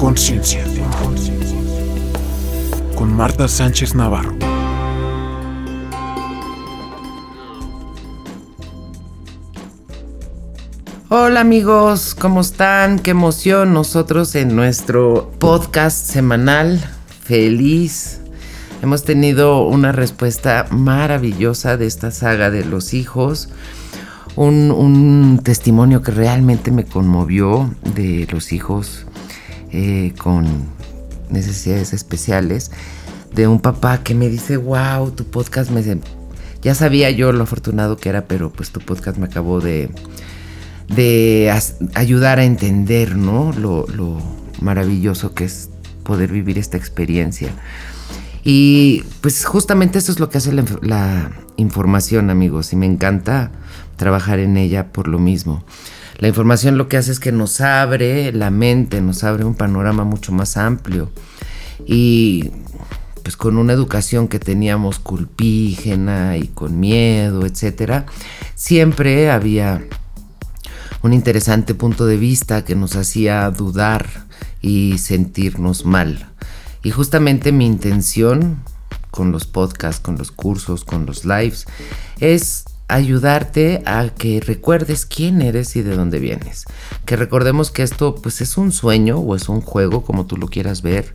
Conciencia. Con Marta Sánchez Navarro. Hola amigos, ¿cómo están? Qué emoción nosotros en nuestro podcast semanal. Feliz. Hemos tenido una respuesta maravillosa de esta saga de los hijos. Un, un testimonio que realmente me conmovió de los hijos eh, con necesidades especiales, de un papá que me dice, wow, tu podcast me... Ya sabía yo lo afortunado que era, pero pues tu podcast me acabó de, de ayudar a entender, ¿no? Lo, lo maravilloso que es poder vivir esta experiencia. Y pues justamente eso es lo que hace la, la, información, amigos, y me encanta trabajar en ella por lo mismo. La información lo que hace es que nos abre la mente, nos abre un panorama mucho más amplio. Y pues con una educación que teníamos culpígena y con miedo, etcétera, siempre había un interesante punto de vista que nos hacía dudar y sentirnos mal. Y justamente mi intención con los podcasts, con los cursos, con los lives, es ayudarte a que recuerdes quién eres y de dónde vienes. Que recordemos que esto pues es un sueño o es un juego como tú lo quieras ver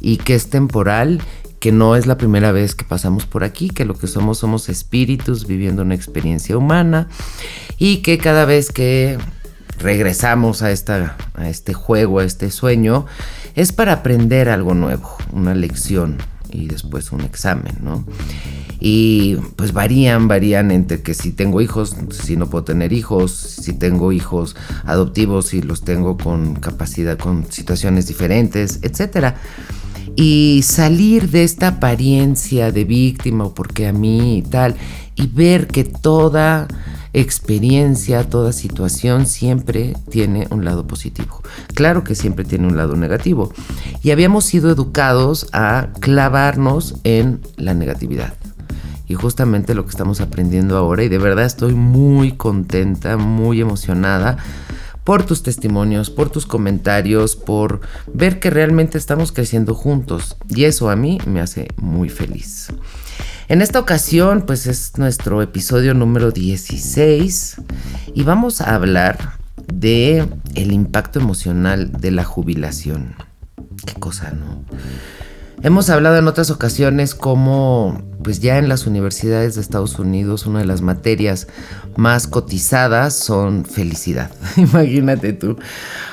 y que es temporal, que no es la primera vez que pasamos por aquí, que lo que somos somos espíritus viviendo una experiencia humana y que cada vez que regresamos a, esta, a este juego, a este sueño, es para aprender algo nuevo, una lección y después un examen, ¿no? Y pues varían, varían entre que si tengo hijos, si no puedo tener hijos, si tengo hijos adoptivos, si los tengo con capacidad, con situaciones diferentes, etc. Y salir de esta apariencia de víctima o porque a mí y tal, y ver que toda experiencia, toda situación siempre tiene un lado positivo. Claro que siempre tiene un lado negativo. Y habíamos sido educados a clavarnos en la negatividad y justamente lo que estamos aprendiendo ahora y de verdad estoy muy contenta, muy emocionada por tus testimonios, por tus comentarios, por ver que realmente estamos creciendo juntos y eso a mí me hace muy feliz. En esta ocasión pues es nuestro episodio número 16 y vamos a hablar de el impacto emocional de la jubilación. Qué cosa, ¿no? Hemos hablado en otras ocasiones como pues ya en las universidades de Estados Unidos una de las materias más cotizadas son felicidad. Imagínate tú.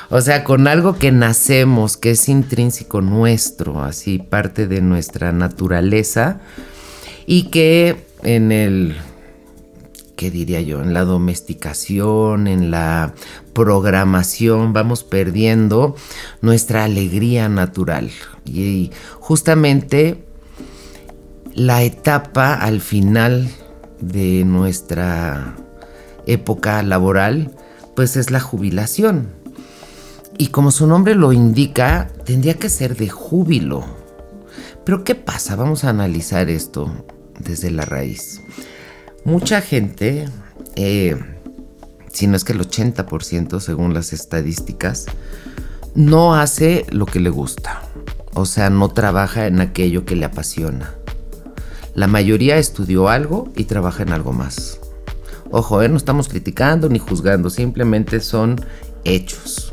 O sea, con algo que nacemos, que es intrínseco nuestro, así parte de nuestra naturaleza y que en el ¿qué diría yo? En la domesticación, en la programación, vamos perdiendo nuestra alegría natural. Y justamente la etapa al final de nuestra época laboral, pues es la jubilación. Y como su nombre lo indica, tendría que ser de júbilo. Pero ¿qué pasa? Vamos a analizar esto desde la raíz. Mucha gente, eh, si no es que el 80% según las estadísticas, no hace lo que le gusta. O sea, no trabaja en aquello que le apasiona. La mayoría estudió algo y trabaja en algo más. Ojo, eh, no estamos criticando ni juzgando, simplemente son hechos.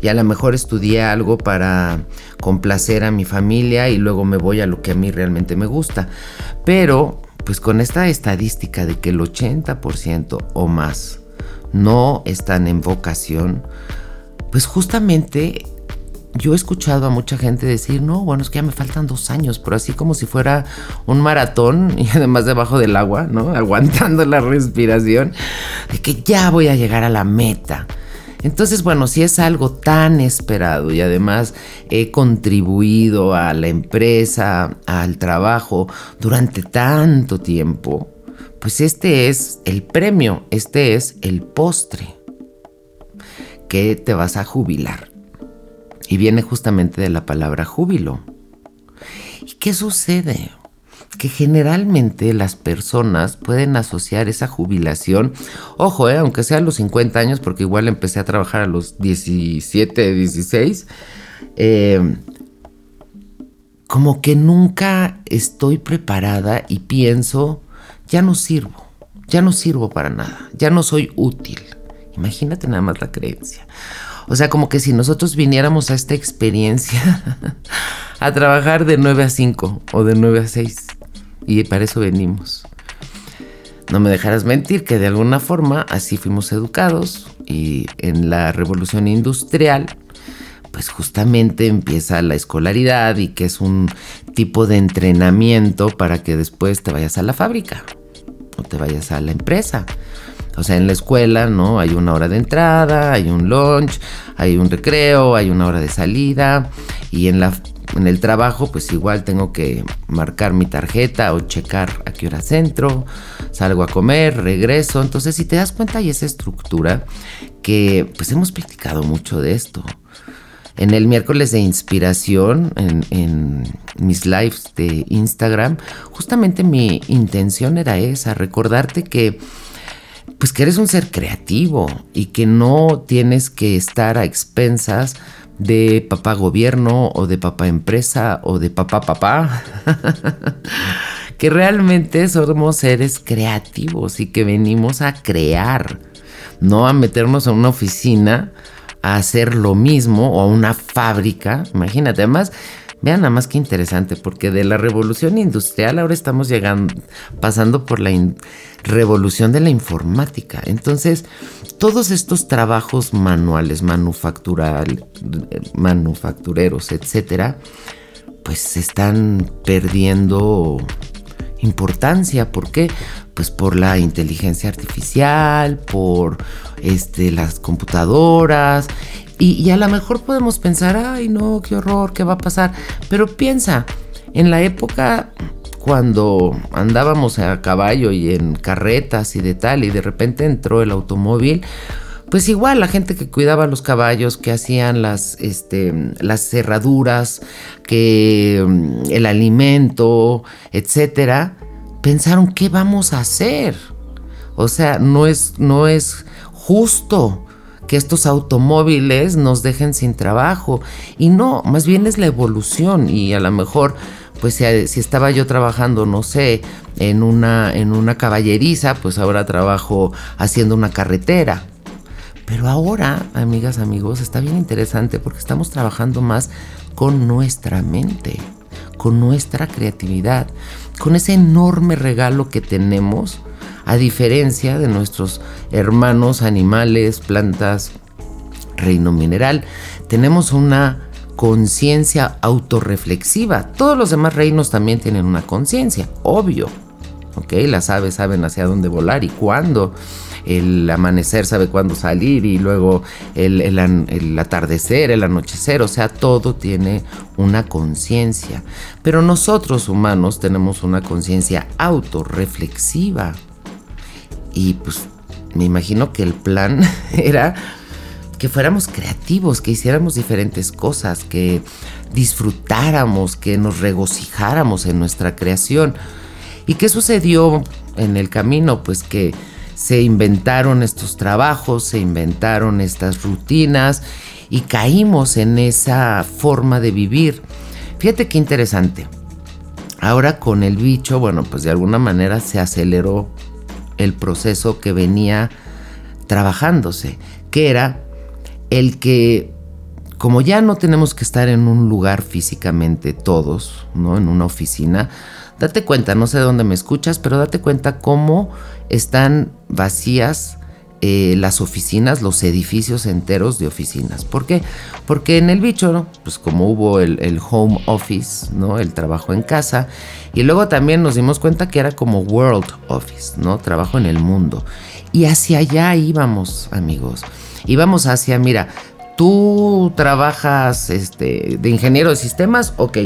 Y a lo mejor estudié algo para complacer a mi familia y luego me voy a lo que a mí realmente me gusta. Pero pues con esta estadística de que el 80% o más no están en vocación, pues justamente yo he escuchado a mucha gente decir, no, bueno, es que ya me faltan dos años, pero así como si fuera un maratón y además debajo del agua, ¿no? Aguantando la respiración, de que ya voy a llegar a la meta. Entonces, bueno, si es algo tan esperado y además he contribuido a la empresa, al trabajo durante tanto tiempo, pues este es el premio, este es el postre que te vas a jubilar. Y viene justamente de la palabra júbilo. ¿Y qué sucede? Que generalmente las personas pueden asociar esa jubilación, ojo, eh, aunque sea a los 50 años, porque igual empecé a trabajar a los 17, 16, eh, como que nunca estoy preparada y pienso, ya no sirvo, ya no sirvo para nada, ya no soy útil. Imagínate nada más la creencia. O sea, como que si nosotros viniéramos a esta experiencia a trabajar de 9 a 5 o de 9 a 6. Y para eso venimos. No me dejarás mentir que de alguna forma así fuimos educados y en la revolución industrial pues justamente empieza la escolaridad y que es un tipo de entrenamiento para que después te vayas a la fábrica o te vayas a la empresa. O sea, en la escuela, ¿no? Hay una hora de entrada, hay un lunch, hay un recreo, hay una hora de salida. Y en, la, en el trabajo, pues igual tengo que marcar mi tarjeta o checar a qué hora centro, salgo a comer, regreso. Entonces, si te das cuenta, hay esa estructura que pues hemos practicado mucho de esto. En el miércoles de inspiración, en, en, mis lives de Instagram, justamente mi intención era esa, recordarte que pues que eres un ser creativo y que no tienes que estar a expensas de papá gobierno o de papá empresa o de papá papá. que realmente somos seres creativos y que venimos a crear, no a meternos a una oficina a hacer lo mismo o a una fábrica. Imagínate, además Vean nada más que interesante, porque de la revolución industrial ahora estamos llegando, pasando por la revolución de la informática. Entonces, todos estos trabajos manuales, manufactureros, etcétera, pues se están perdiendo importancia. ¿Por qué? Pues por la inteligencia artificial, por este, las computadoras y, a lo mejor podemos pensar, ay no, qué horror, qué va a pasar. Pero piensa, en la época cuando andábamos a caballo y en carretas y de tal, y de repente entró el automóvil, pues igual la gente que cuidaba los caballos, que hacían las, este, las cerraduras, que mm, el alimento, etcétera, pensaron, ¿qué vamos a hacer? O sea, no es, no es justo que estos automóviles nos dejen sin trabajo. Y no, más bien es la evolución y a lo mejor pues si, estaba yo trabajando, no sé, en una, en una caballeriza, pues ahora trabajo haciendo una carretera. Pero ahora, amigas, amigos, está bien interesante porque estamos trabajando más con nuestra mente, con nuestra creatividad, con ese enorme regalo que tenemos a diferencia de nuestros hermanos animales, plantas, reino mineral. Tenemos una conciencia autorreflexiva. Todos los demás reinos también tienen una conciencia, obvio. ¿Ok? Las aves saben hacia dónde volar y cuándo. El amanecer sabe cuándo salir y luego el, el atardecer, el anochecer. O sea, todo tiene una conciencia. Pero nosotros humanos tenemos una conciencia autorreflexiva. Y pues me imagino que el plan era que fuéramos creativos, que hiciéramos diferentes cosas, que disfrutáramos, que nos regocijáramos en nuestra creación. ¿Y qué sucedió en el camino? Pues que se inventaron estos trabajos, se inventaron estas rutinas y caímos en esa forma de vivir. Fíjate qué interesante. Ahora con el bicho, bueno, pues de alguna manera se aceleró el proceso que venía trabajándose, que era el que, como ya no tenemos que estar en un lugar físicamente todos, ¿no? En una oficina, date cuenta, no sé dónde me escuchas, pero date cuenta cómo están vacías eh, las oficinas, los edificios enteros de oficinas. ¿Por qué? Porque en el bicho, pues como hubo el, home office, ¿no? El trabajo en casa, y luego también nos dimos cuenta que era como world office, ¿no? Trabajo en el mundo. Y hacia allá íbamos, amigos. Íbamos hacia, mira, tú trabajas este, de ingeniero de sistemas, ok,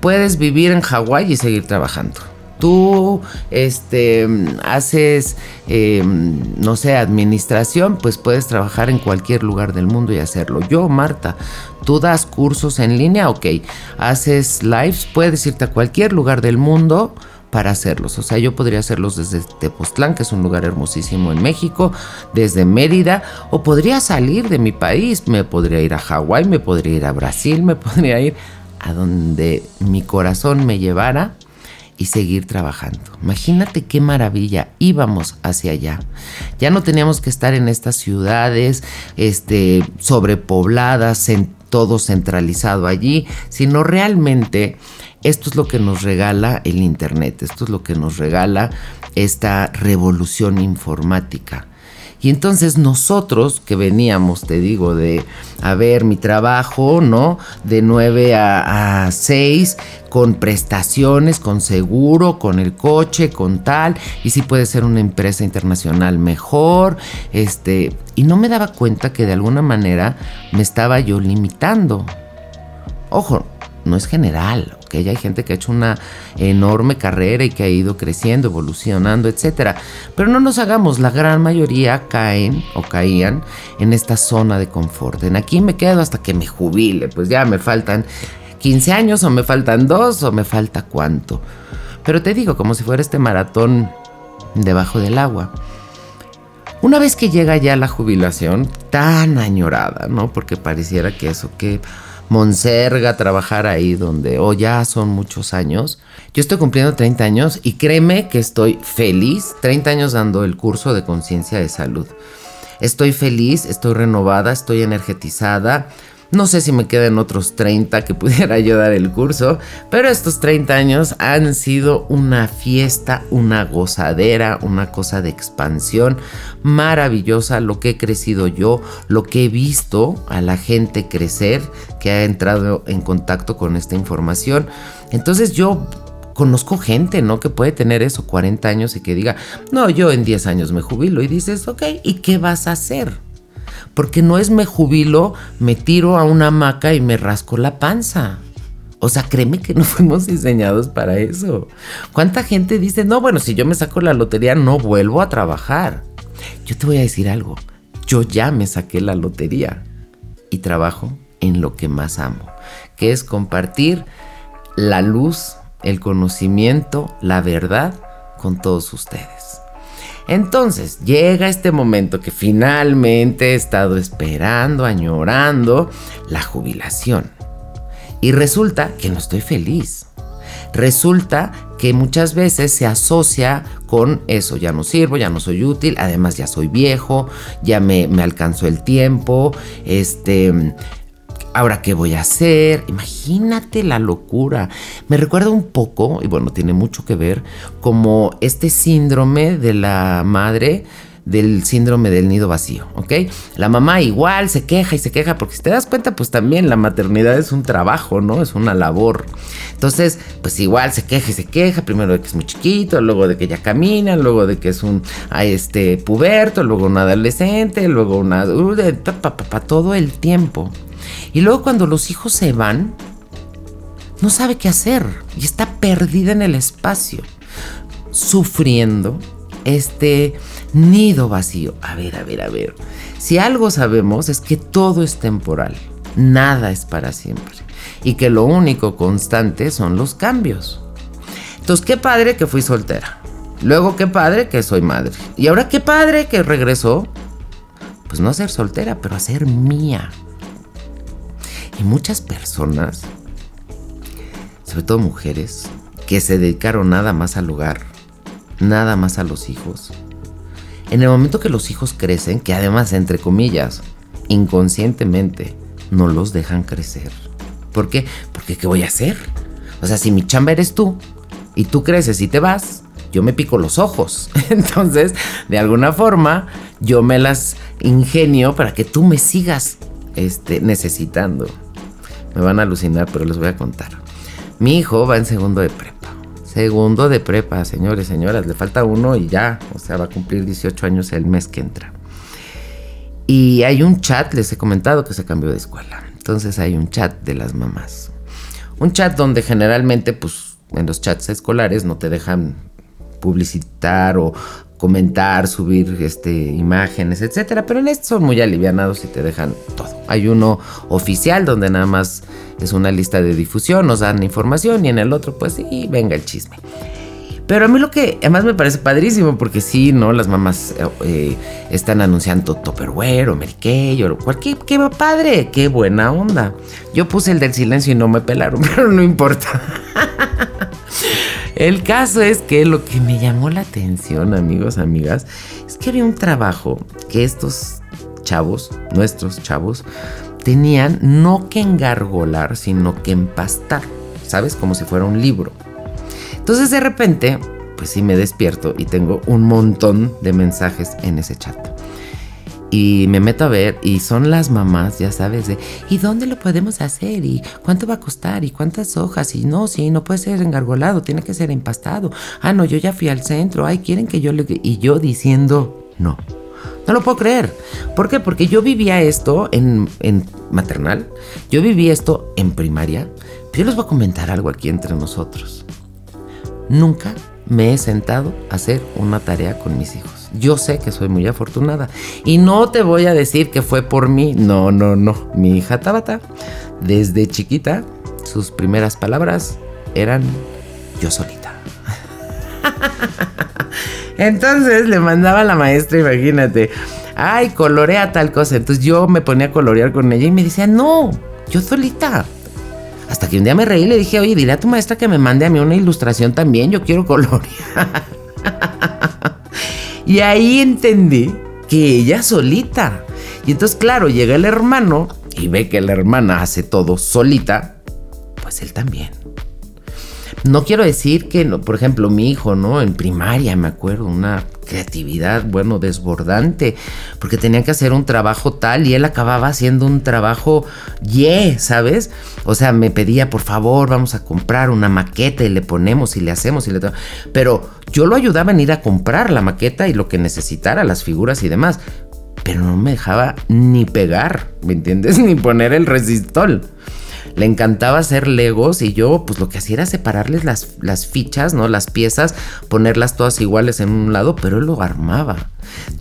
puedes vivir en Hawái y seguir trabajando tú este, haces, em, no sé, administración, pues puedes trabajar en cualquier lugar del mundo y hacerlo. Yo, Marta, tú das cursos en línea, ok, haces lives, puedes irte a cualquier lugar del mundo para hacerlos. O sea, yo podría hacerlos desde Tepoztlán, que es un lugar hermosísimo en México, desde Mérida, o podría salir de mi país, me podría ir a Hawái, me podría ir a Brasil, me podría ir a donde mi corazón me llevara y seguir trabajando. Imagínate qué maravilla, íbamos hacia allá. Ya no teníamos que estar en estas ciudades este, sobrepobladas, todo centralizado allí, sino realmente esto es lo que nos regala el Internet, esto es lo que nos regala esta revolución informática. Y entonces nosotros que veníamos, te digo, de a ver mi trabajo, ¿no? De 9 a, a 6, con prestaciones, con seguro, con el coche, con tal, y si puede ser una empresa internacional mejor, este, y no me daba cuenta que de alguna manera me estaba yo limitando. Ojo, no es general, ¿ok? Hay gente que ha hecho una enorme carrera y que ha ido creciendo, evolucionando, etc. Pero no nos hagamos, la gran mayoría caen o caían en esta zona de confort. En aquí me quedo hasta que me jubile, pues ya me faltan 15 años o me faltan dos o me falta cuánto. Pero te digo, como si fuera este maratón debajo del agua. Una vez que llega ya la jubilación, tan añorada, ¿no? Porque pareciera que eso que Monserga trabajar ahí donde o ya son muchos años. Yo estoy cumpliendo 30 años y créeme que estoy feliz, 30 años dando el curso de conciencia de salud. Estoy feliz, estoy renovada, estoy energetizada. No sé si me quedan otros 30 que pudiera yo dar el curso, pero estos 30 años han sido una fiesta, una gozadera, una cosa de expansión maravillosa, lo que he crecido yo, lo que he visto a la gente crecer que ha entrado en contacto con esta información. Entonces yo conozco gente, ¿no? Que puede tener eso, 40 años y que diga, no, yo en 10 años me jubilo y dices, ok, ¿y qué vas a hacer? Porque no es me jubilo, me tiro a una hamaca y me rasco la panza. O sea, créeme que no fuimos diseñados para eso. ¿Cuánta gente dice, no, bueno, si yo me saco la lotería no vuelvo a trabajar? Yo te voy a decir algo. Yo ya me saqué la lotería y trabajo en lo que más amo, que es compartir la luz, el conocimiento, la verdad con todos ustedes. Entonces llega este momento que finalmente he estado esperando, añorando, la jubilación. Y resulta que no estoy feliz. Resulta que muchas veces se asocia con eso, ya no sirvo, ya no soy útil, además ya soy viejo, ya me, me alcanzó el tiempo, este, ahora qué voy a hacer. Imagínate la locura. Me recuerda un poco, y bueno, tiene mucho que ver, como este síndrome de la madre del síndrome del nido vacío, ¿ok? La mamá igual se queja y se queja, porque si te das cuenta, pues también la maternidad es un trabajo, ¿no? Es una labor. Entonces, pues igual se queja y se queja, primero de que es muy chiquito, luego de que ya camina, luego de que es un este puberto, luego un adolescente, luego una... todo el tiempo. Y luego cuando los hijos se van, no sabe qué hacer y está perdida en el espacio, sufriendo este nido vacío. A ver, a ver, a ver. Si algo sabemos es que todo es temporal, nada es para siempre y que lo único constante son los cambios. Entonces, qué padre que fui soltera. Luego, qué padre que soy madre. Y ahora, qué padre que regresó. Pues no a ser soltera, pero a ser mía. Y muchas personas, sobre todo mujeres, que se dedicaron nada más al hogar, nada más a los hijos. En el momento que los hijos crecen, que además, entre comillas, inconscientemente, no los dejan crecer. ¿Por qué? Porque ¿qué voy a hacer? O sea, si mi chamba eres tú y tú creces y te vas, yo me pico los ojos. Entonces, de alguna forma, yo me las ingenio para que tú me sigas este, necesitando. Me van a alucinar, pero les voy a contar. Mi hijo va en segundo de prepa. Segundo de prepa, señores, señoras. Le falta uno y ya. O sea, va a cumplir 18 años el mes que entra. Y hay un chat, les he comentado que se cambió de escuela. Entonces hay un chat de las mamás. Un chat donde generalmente, pues, en los chats escolares no te dejan publicitar o comentar, subir este, imágenes, etcétera. Pero en estos son muy alivianados y te dejan todo. Hay uno oficial donde nada más es una lista de difusión, nos dan información y en el otro, pues sí, venga el chisme. Pero a mí lo que además me parece padrísimo, porque sí, ¿no? Las mamás eh, están anunciando Topperware o Melkey o cualquier. ¡Qué padre! ¡Qué buena onda! Yo puse el del silencio y no me pelaron, pero no importa. El caso es que lo que me llamó la atención, amigos, amigas, es que había un trabajo que estos chavos, nuestros chavos, tenían no que engargolar, sino que empastar, ¿sabes? Como si fuera un libro. Entonces de repente, pues sí me despierto y tengo un montón de mensajes en ese chat. Y me meto a ver y son las mamás, ya sabes, de ¿y dónde lo podemos hacer? ¿Y cuánto va a costar? ¿Y cuántas hojas? Y no, sí, no puede ser engargolado, tiene que ser empastado. Ah, no, yo ya fui al centro, ay, quieren que yo le... Y yo diciendo, no, no lo puedo creer. ¿Por qué? Porque yo vivía esto en, en maternal, yo viví esto en primaria. Pero yo les voy a comentar algo aquí entre nosotros. Nunca me he sentado a hacer una tarea con mis hijos. Yo sé que soy muy afortunada. Y no te voy a decir que fue por mí. No, no, no. Mi hija Tabata, desde chiquita, sus primeras palabras eran yo solita. Entonces le mandaba a la maestra, imagínate, ay, colorea tal cosa. Entonces yo me ponía a colorear con ella y me decía, no, yo solita. Hasta que un día me reí y le dije, oye, dile a tu maestra que me mande a mí una ilustración también, yo quiero colorear. Y ahí entendí que ella solita. Y entonces, claro, llega el hermano y ve que la hermana hace todo solita, pues él también. No quiero decir que, por ejemplo, mi hijo, ¿no? En primaria, me acuerdo, una creatividad, bueno, desbordante, porque tenía que hacer un trabajo tal y él acababa haciendo un trabajo yeah, ¿sabes? O sea, me pedía, por favor, vamos a comprar una maqueta y le ponemos y le hacemos y le... Pero yo lo ayudaba en ir a comprar la maqueta y lo que necesitara, las figuras y demás, pero no me dejaba ni pegar, ¿me entiendes? Ni poner el resistol le encantaba hacer legos y yo pues lo que hacía era separarles las, las fichas, ¿no? Las piezas, ponerlas todas iguales en un lado, pero él lo armaba.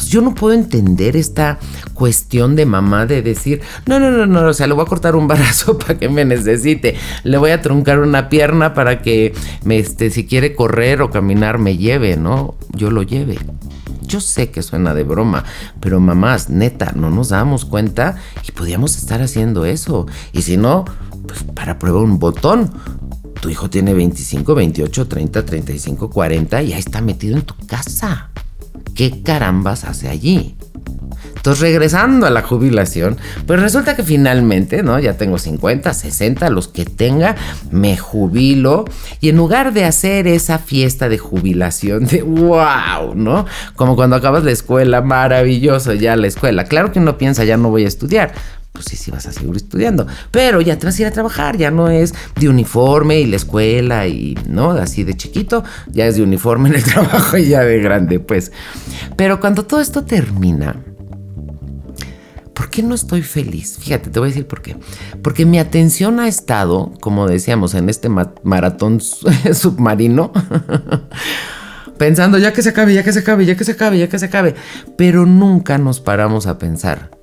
Yo no puedo entender esta cuestión de mamá de decir, no, no, no, no, o sea, le voy a cortar un brazo para que me necesite, le voy a truncar una pierna para que este, si quiere correr o caminar me lleve, ¿no? Yo lo lleve. Yo sé que suena de broma, pero mamás, neta, no nos damos cuenta y podíamos estar haciendo eso. Y si no, pues para prueba un botón. Tu hijo tiene 25, 28, 30, 35, 40 y ahí está metido en tu casa. ¿Qué carambas hace allí? Entonces, regresando a la jubilación, pues resulta que finalmente, ¿no? Ya tengo 50, 60, los que tenga, me jubilo. Y en lugar de hacer esa fiesta de jubilación de wow, ¿no? Como cuando acabas la escuela, maravilloso ya la escuela. Claro que uno piensa, ya no voy a estudiar pues sí, sí vas a seguir estudiando. Pero ya te vas a ir a trabajar, ya no es de uniforme y la escuela y, ¿no? Así de chiquito, ya es de uniforme en el trabajo y ya de grande, pues. Pero cuando todo esto termina, ¿por qué no estoy feliz? Fíjate, te voy a decir por qué. Porque mi atención ha estado, como decíamos, en este maratón submarino. pensando ya que se acabe, ya que se acabe, ya que se acabe, ya que se acabe. Pero nunca nos paramos a pensar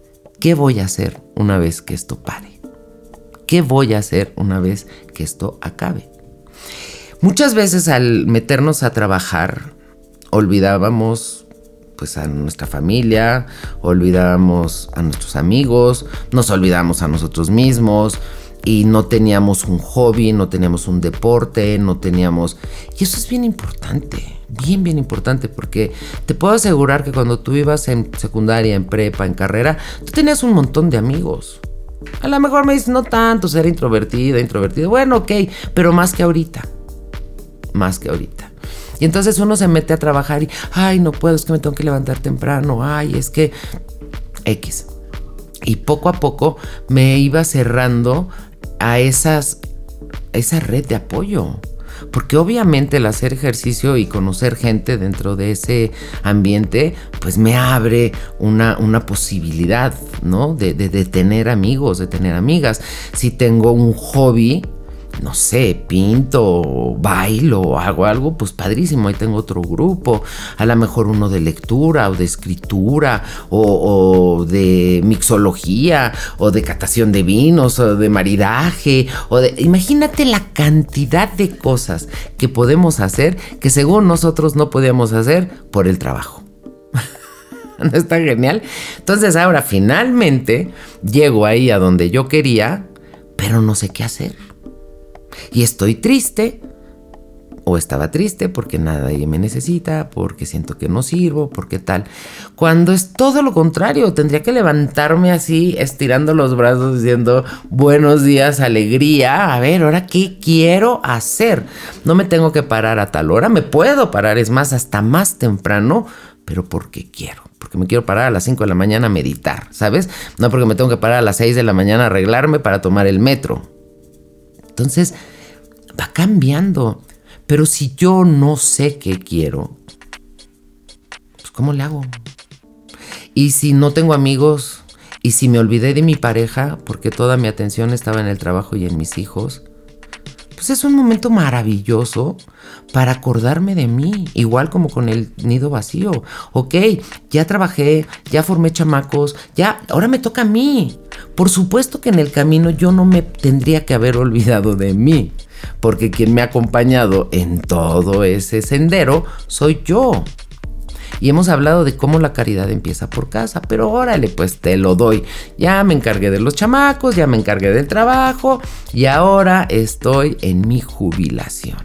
¿Qué voy a hacer una vez que esto pare? ¿Qué voy a hacer una vez que esto acabe? Muchas veces al meternos a trabajar olvidábamos pues a nuestra familia, olvidábamos a nuestros amigos, nos olvidamos a nosotros mismos y no teníamos un hobby, no teníamos un deporte, no teníamos... Y eso es bien importante bien, bien importante porque te puedo asegurar que cuando tú ibas en secundaria, en prepa, en carrera, tú tenías un montón de amigos. A lo mejor me dices, no tanto, ser introvertida, introvertido. Bueno, ok, pero más que ahorita. Más que ahorita. Y entonces uno se mete a trabajar y, ay, no puedo, es que me tengo que levantar temprano, ay, es que X. Y poco a poco me iba cerrando a esas, a esa red de apoyo. Porque obviamente el hacer ejercicio y conocer gente dentro de ese ambiente, pues me abre una, una posibilidad, ¿no? De, de, tener amigos, de tener amigas. Si tengo un hobby, no sé, pinto, bailo, hago algo, pues padrísimo, ahí tengo otro grupo, a lo mejor uno de lectura o de escritura o, de mixología o de catación de vinos o de maridaje o de... Imagínate la cantidad de cosas que podemos hacer que según nosotros no podíamos hacer por el trabajo. ¿No está genial? Entonces ahora finalmente llego ahí a donde yo quería, pero no sé qué hacer. Y estoy triste, o estaba triste porque nadie me necesita, porque siento que no sirvo, porque tal. Cuando es todo lo contrario, tendría que levantarme así, estirando los brazos, diciendo buenos días, alegría. A ver, ahora qué quiero hacer. No me tengo que parar a tal hora, me puedo parar, es más, hasta más temprano, pero porque quiero. Porque me quiero parar a las 5 de la mañana a meditar, ¿sabes? No porque me tengo que parar a las 6 de la mañana a arreglarme para tomar el metro. Entonces, va cambiando. Pero si yo no sé qué quiero, pues ¿cómo le hago? Y si no tengo amigos, y si me olvidé de mi pareja, porque toda mi atención estaba en el trabajo y en mis hijos, pues es un momento maravilloso para acordarme de mí, igual como con el nido vacío. Ok, ya trabajé, ya formé chamacos, ya, ahora me toca a mí. Por supuesto que en el camino yo no me tendría que haber olvidado de mí, porque quien me ha acompañado en todo ese sendero soy yo. Y hemos hablado de cómo la caridad empieza por casa, pero órale, pues te lo doy. Ya me encargué de los chamacos, ya me encargué del trabajo y ahora estoy en mi jubilación.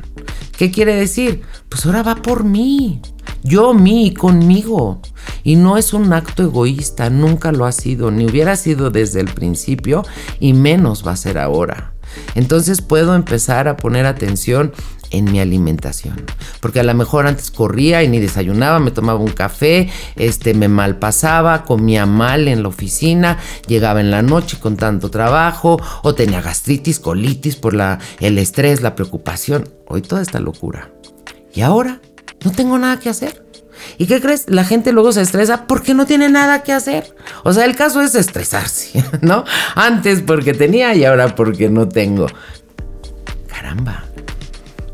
¿Qué quiere decir? Pues ahora va por mí. Yo, mí, conmigo. Y no es un acto egoísta, nunca lo ha sido, ni hubiera sido desde el principio y menos va a ser ahora. Entonces puedo empezar a poner atención en mi alimentación. Porque a lo mejor antes corría y ni desayunaba, me tomaba un café, este me malpasaba, comía mal en la oficina, llegaba en la noche con tanto trabajo o tenía gastritis, colitis por la el estrés, la preocupación, hoy toda esta locura. Y ahora no tengo nada que hacer. ¿Y qué crees? La gente luego se estresa porque no tiene nada que hacer. O sea, el caso es estresarse, ¿no? Antes porque tenía y ahora porque no tengo. Caramba,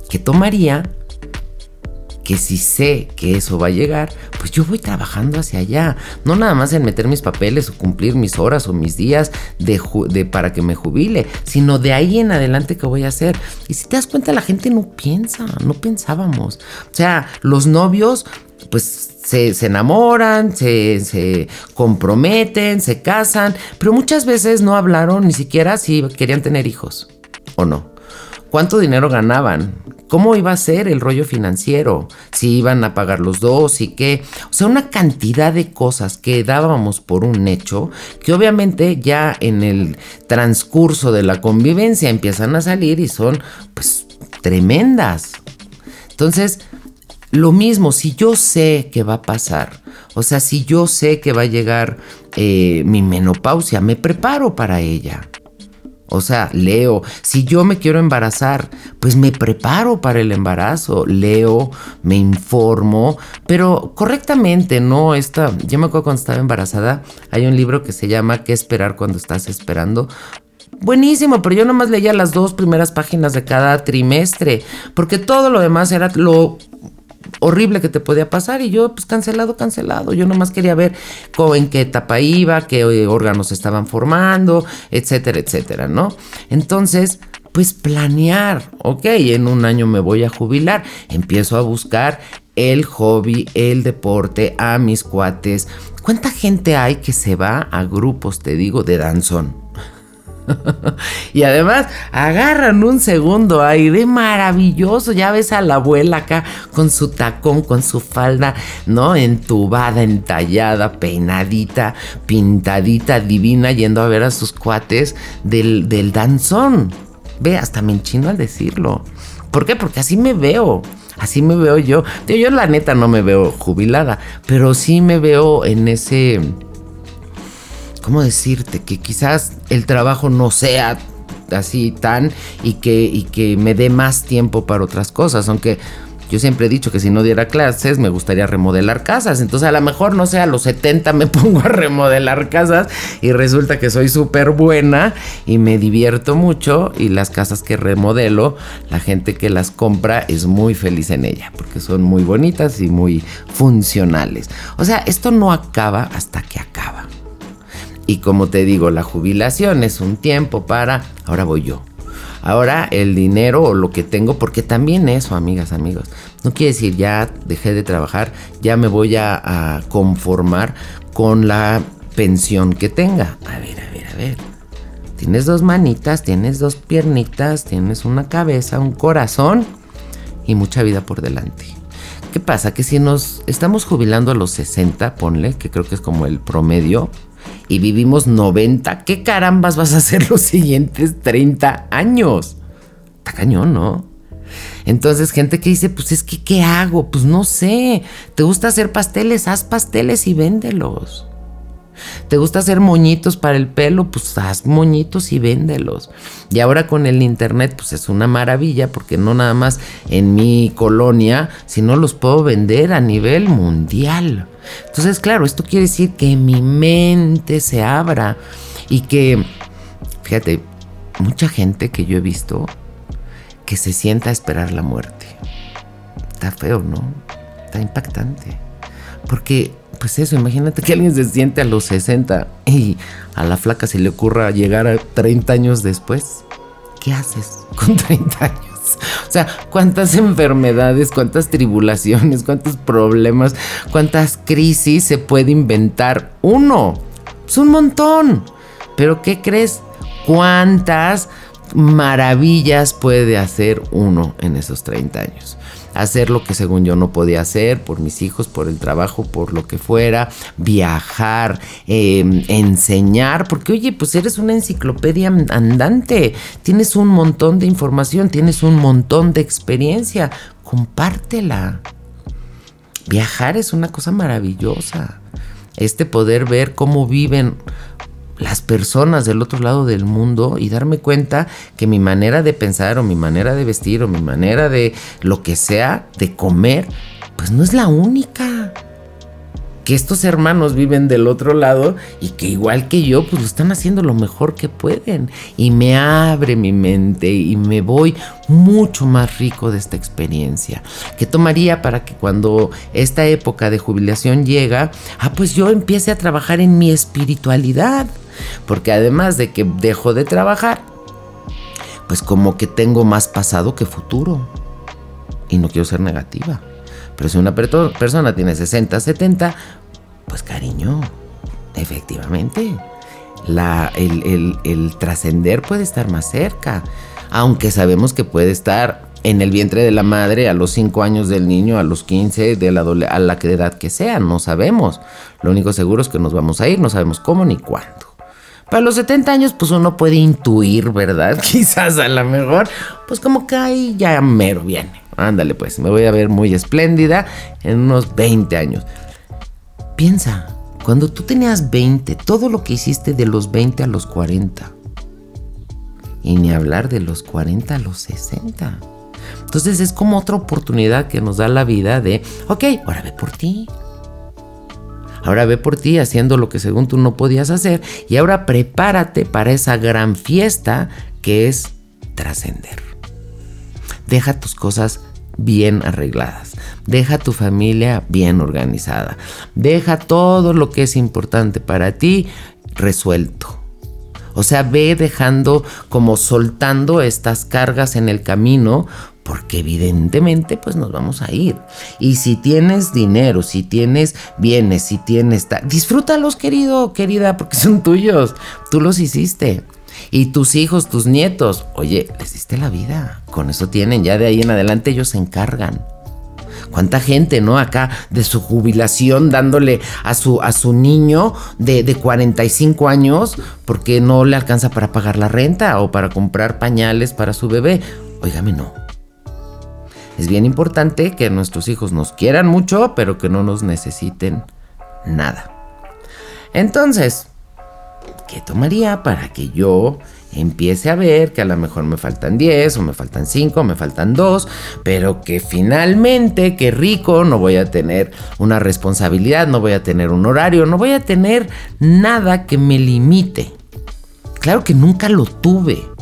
¿qué tomaría que si sé que eso va a llegar, pues yo voy trabajando hacia allá. No nada más en meter mis papeles o cumplir mis horas o mis días de, para que me jubile, sino de ahí en adelante que voy a hacer. Y si te das cuenta, la gente no piensa, no pensábamos. O sea, los novios, pues se, enamoran, se, se, comprometen, se casan, pero muchas veces no hablaron ni siquiera si querían tener hijos o no. ¿Cuánto dinero ganaban? ¿Cómo iba a ser el rollo financiero? Si iban a pagar los dos y qué. O sea, una cantidad de cosas que dábamos por un hecho que obviamente ya en el transcurso de la convivencia empiezan a salir y son pues tremendas. Entonces, lo mismo, si yo sé que va a pasar, o sea, si yo sé que va a llegar eh, mi menopausia, me preparo para ella. O sea, leo. Si yo me quiero embarazar, pues me preparo para el embarazo. Leo, me informo, pero correctamente, no esta. Yo me acuerdo cuando estaba embarazada, hay un libro que se llama ¿Qué esperar cuando estás esperando? Buenísimo, pero yo nomás leía las dos primeras páginas de cada trimestre, porque todo lo demás era lo horrible que te podía pasar y yo pues cancelado, cancelado. Yo nomás quería ver en qué etapa iba, qué eh, órganos estaban formando, etcétera, etcétera, ¿no? Entonces, pues planear, ok, en un año me voy a jubilar, empiezo a buscar el hobby, el deporte, a mis cuates. ¿Cuánta gente hay que se va a grupos, te digo, de danzón? y además agarran un segundo aire maravilloso. Ya ves a la abuela acá con su tacón, con su falda, ¿no? Entubada, entallada, peinadita, pintadita, divina, yendo a ver a sus cuates del, del danzón. Ve, hasta me enchino al decirlo. ¿Por qué? Porque así me veo. Así me veo yo. Yo la neta no me veo jubilada, pero sí me veo en ese ¿cómo decirte? Que quizás el trabajo no sea así tan y que, y que me dé más tiempo para otras cosas, aunque Yo siempre he dicho que si no diera clases me gustaría remodelar casas. Entonces a lo mejor, no sé, a los 70 me pongo a remodelar casas y resulta que soy súper buena y me divierto mucho y las casas que remodelo, la gente que las compra es muy feliz en ella porque son muy bonitas y muy funcionales. O sea, esto no acaba hasta que acaba. Y como te digo, la jubilación es un tiempo para, ahora voy yo. Ahora el dinero o lo que tengo, porque también eso, amigas, amigos, no quiere decir ya dejé de trabajar, ya me voy a, conformar con la pensión que tenga. A ver, a ver, a ver. Tienes dos manitas, tienes dos piernitas, tienes una cabeza, un corazón y mucha vida por delante. ¿Qué pasa? Que si nos estamos jubilando a los 60, ponle, que creo que es como el promedio, y vivimos 90, ¿qué carambas vas a hacer los siguientes 30 años? Está cañón, ¿no? Entonces, gente que dice, pues es que, ¿qué hago? Pues no sé. ¿Te gusta hacer pasteles? Haz pasteles y véndelos. ¿Te gusta hacer moñitos para el pelo? Pues haz moñitos y véndelos. Y ahora con el internet, pues es una maravilla porque no nada más en mi colonia, sino los puedo vender a nivel mundial. Entonces, claro, esto quiere decir que mi mente se abra y que, fíjate, mucha gente que yo he visto que se sienta a esperar la muerte. Está feo, ¿no? Está impactante. Porque pues eso, imagínate que alguien se siente a los 60 y a la flaca se le ocurra llegar a 30 años después. ¿Qué haces con 30 años? Sea, cuántas enfermedades, cuántas tribulaciones, cuántos problemas, cuántas crisis se puede inventar uno. Es un montón. Pero ¿qué crees? ¿Cuántas maravillas puede hacer uno en esos 30 años? Hacer lo que según yo no podía hacer por mis hijos, por el trabajo, por lo que fuera, viajar, em, enseñar, porque oye, pues eres una enciclopedia andante, tienes un montón de información, tienes un montón de experiencia, compártela. Viajar es una cosa maravillosa. Este poder ver cómo viven las personas del otro lado del mundo y darme cuenta que mi manera de pensar o mi manera de vestir o mi manera de lo que sea, de comer, pues no es la única que estos hermanos viven del otro lado y que igual que yo, pues están haciendo lo mejor que pueden. Y me abre mi mente y me voy mucho más rico de esta experiencia. ¿Qué tomaría para que cuando esta época de jubilación llega, ah, pues yo empiece a trabajar en mi espiritualidad? Porque además de que dejo de trabajar, pues como que tengo más pasado que futuro. Y no quiero ser negativa. Pero si una persona tiene 60, 70, pues cariño, efectivamente, el, el trascender puede estar más cerca. Aunque sabemos que puede estar en el vientre de la madre a los 5 años del niño, a los 15, de la, a la edad que sea, no sabemos. Lo único seguro es que nos vamos a ir, no sabemos cómo ni cuándo. Para los 70 años, pues uno puede intuir, ¿verdad? Quizás a lo mejor, pues como que ahí ya mero viene. Ándale, pues, me voy a ver muy espléndida en unos 20 años. Piensa, cuando tú tenías 20, todo lo que hiciste de los 20 a los 40. Y ni hablar de los 40 a los 60. Entonces es como otra oportunidad que nos da la vida de, ok, ahora ve por ti. Ahora ve por ti haciendo lo que según tú no podías hacer y ahora prepárate para esa gran fiesta que es trascender. Deja tus cosas bien arregladas. Deja tu familia bien organizada. Deja todo lo que es importante para ti resuelto. O sea, ve dejando como soltando estas cargas en el camino porque evidentemente pues nos vamos a ir. Y si tienes dinero, si tienes bienes, si tienes... Disfrútalos, querido, querida, porque son tuyos. Tú los hiciste. Y tus hijos, tus nietos, oye, les diste la vida. Con eso tienen, ya de ahí en adelante ellos se encargan. ¿Cuánta gente, no? Acá de su jubilación dándole a su, a su niño de, de 45 años porque no le alcanza para pagar la renta o para comprar pañales para su bebé. Óigame, no. Es bien importante que nuestros hijos nos quieran mucho, pero que no nos necesiten nada. Entonces, ¿qué tomaría para que yo empiece a ver que a lo mejor me faltan 10 o me faltan 5 o me faltan 2, pero que finalmente, qué rico, no voy a tener una responsabilidad, no voy a tener un horario, no voy a tener nada que me limite. Claro que nunca lo tuve.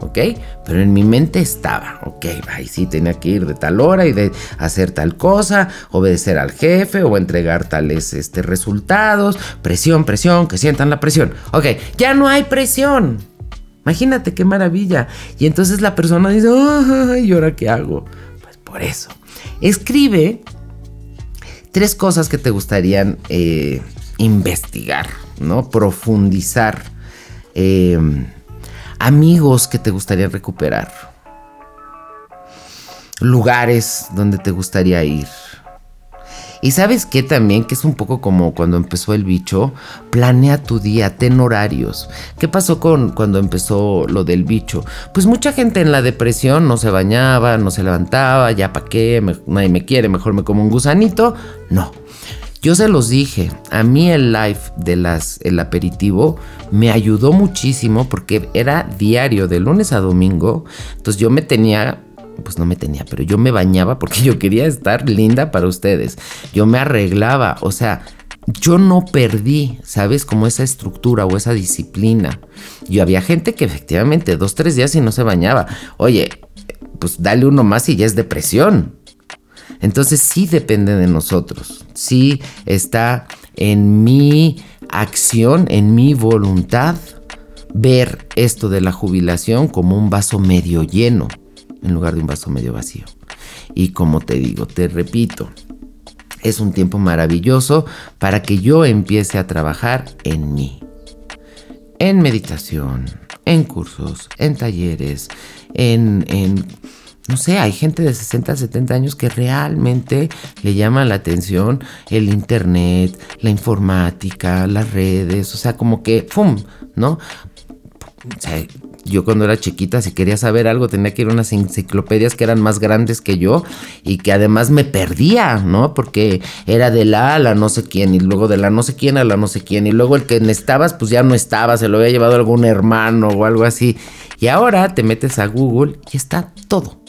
¿Ok? Pero en mi mente estaba, ok, ahí sí tenía que ir de tal hora y de hacer tal cosa, obedecer al jefe o entregar tales este, resultados, presión, presión, que sientan la presión. Ok, ya no hay presión. Imagínate qué maravilla. Y entonces la persona dice, ¿y ahora qué hago? Pues por eso. Escribe tres cosas que te gustarían eh, investigar, ¿no? Profundizar. Eh, amigos que te gustaría recuperar, lugares donde te gustaría ir. Y sabes qué también, que es un poco como cuando empezó el bicho, planea tu día, ten horarios. ¿Qué pasó con cuando empezó lo del bicho? Pues mucha gente en la depresión no se bañaba, no se levantaba, ya para qué, nadie me quiere, mejor me como un gusanito. No, yo se los dije, a mí el live de las el aperitivo me ayudó muchísimo porque era diario de lunes a domingo, entonces yo me tenía pues no me tenía, pero yo me bañaba porque yo quería estar linda para ustedes. Yo me arreglaba, o sea, yo no perdí, ¿sabes? Como esa estructura o esa disciplina. Yo había gente que efectivamente dos, tres días y no se bañaba. Oye, pues dale uno más y ya es depresión. Entonces sí depende de nosotros, sí está en mi acción, en mi voluntad, ver esto de la jubilación como un vaso medio lleno en lugar de un vaso medio vacío. Y como te digo, te repito, es un tiempo maravilloso para que yo empiece a trabajar en mí. En meditación, en cursos, en talleres, en, en no sé, hay gente de 60, 70 años que realmente le llama la atención el internet, la informática, las redes, o sea, como que, ¡pum! ¿No? O sea, yo cuando era chiquita, si quería saber algo, tenía que ir a unas enciclopedias que eran más grandes que yo y que además me perdía, ¿no? Porque era de la a la no sé quién y luego de la no sé quién a la no sé quién y luego el que estabas, pues ya no estaba, se lo había llevado algún hermano o algo así. Y ahora te metes a Google y está todo.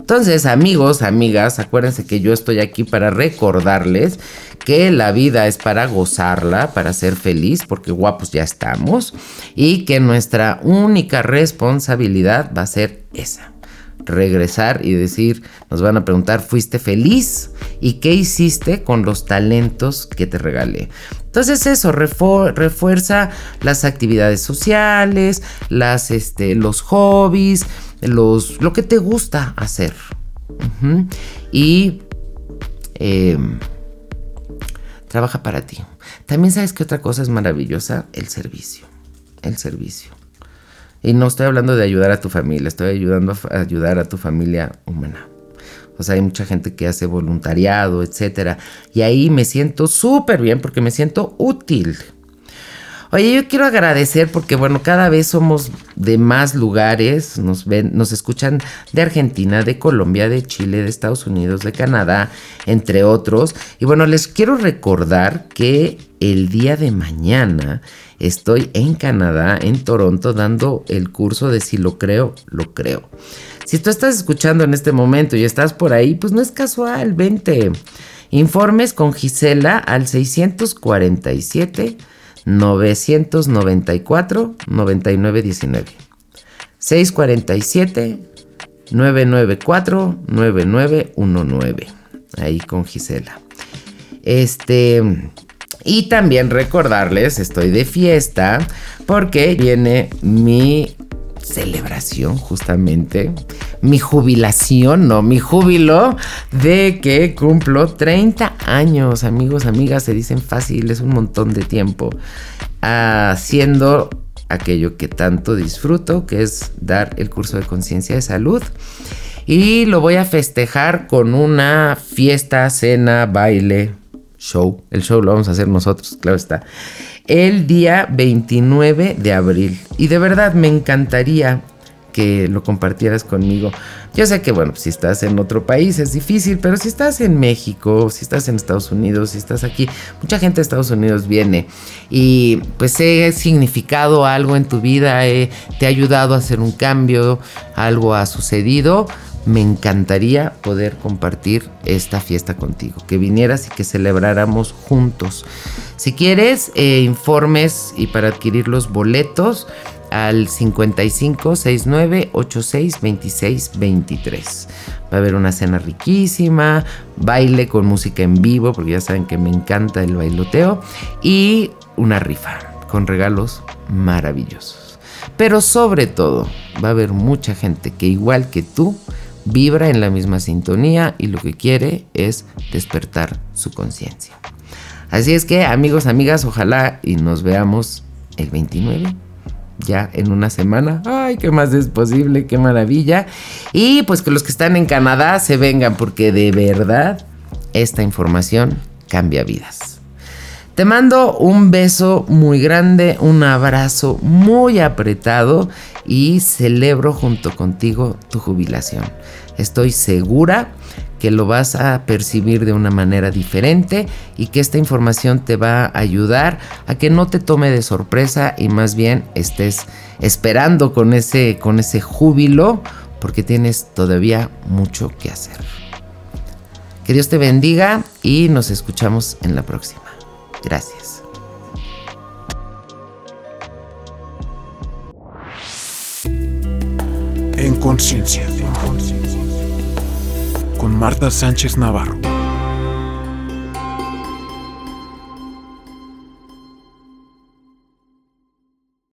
Entonces, amigos, amigas, acuérdense que yo estoy aquí para recordarles que la vida es para gozarla, para ser feliz, porque guapos ya estamos, y que nuestra única responsabilidad va a ser esa. Regresar y decir, nos van a preguntar, ¿fuiste feliz? ¿Y qué hiciste con los talentos que te regalé? Entonces eso refuerza las actividades sociales, las, este, los hobbies, los, lo que te gusta hacer. Y em, trabaja para ti. También sabes que otra cosa es maravillosa, el servicio. El servicio. Y no estoy hablando de ayudar a tu familia, estoy ayudando a ayudar a tu familia humana. O sea, hay mucha gente que hace voluntariado, etcétera. Y ahí me siento súper bien porque me siento útil. Oye, yo quiero agradecer porque, bueno, cada vez somos de más lugares, nos ven, nos escuchan de Argentina, de Colombia, de Chile, de Estados Unidos, de Canadá, entre otros. Y bueno, les quiero recordar que el día de mañana estoy en Canadá, en Toronto, dando el curso de si lo creo, lo creo. Si tú estás escuchando en este momento y estás por ahí, pues no es casual, vente. Informes con Gisela al 647 994 9919 647 994 9919 ahí con Gisela. Este y también recordarles, estoy de fiesta porque viene mi celebración justamente, mi jubilación, no, mi júbilo de que cumplo 30 años, amigos, amigas, se dicen fácil, es un montón de tiempo, haciendo aquello que tanto disfruto, que es dar el curso de conciencia de salud. Y lo voy a festejar con una fiesta, cena, baile, show. El show lo vamos a hacer nosotros, claro está el día 29 de abril. Y de verdad me encantaría que lo compartieras conmigo. Yo sé que, bueno, si estás en otro país es difícil, pero si estás en México, si estás en Estados Unidos, si estás aquí, mucha gente de Estados Unidos viene y pues he significado algo en tu vida, te ha ayudado a hacer un cambio, algo ha sucedido. Me encantaría poder compartir esta fiesta contigo, que vinieras y que celebráramos juntos. Si quieres eh, informes y para adquirir los boletos, al 55 69 86 26 23. Va a haber una cena riquísima, baile con música en vivo, porque ya saben que me encanta el bailoteo, y una rifa con regalos maravillosos. Pero sobre todo, va a haber mucha gente que igual que tú, vibra en la misma sintonía y lo que quiere es despertar su conciencia. Así es que amigos, amigas, ojalá y nos veamos el 29 ya en una semana. Ay, qué más es posible, qué maravilla. Y pues que los que están en Canadá se vengan porque de verdad esta información cambia vidas. Te mando un beso muy grande, un abrazo muy apretado y celebro junto contigo tu jubilación. Estoy segura que lo vas a percibir de una manera diferente y que esta información te va a ayudar a que no te tome de sorpresa y más bien estés esperando con ese, con ese júbilo porque tienes todavía mucho que hacer. Que Dios te bendiga y nos escuchamos en la próxima. Gracias. En conciencia con Marta Sánchez Navarro.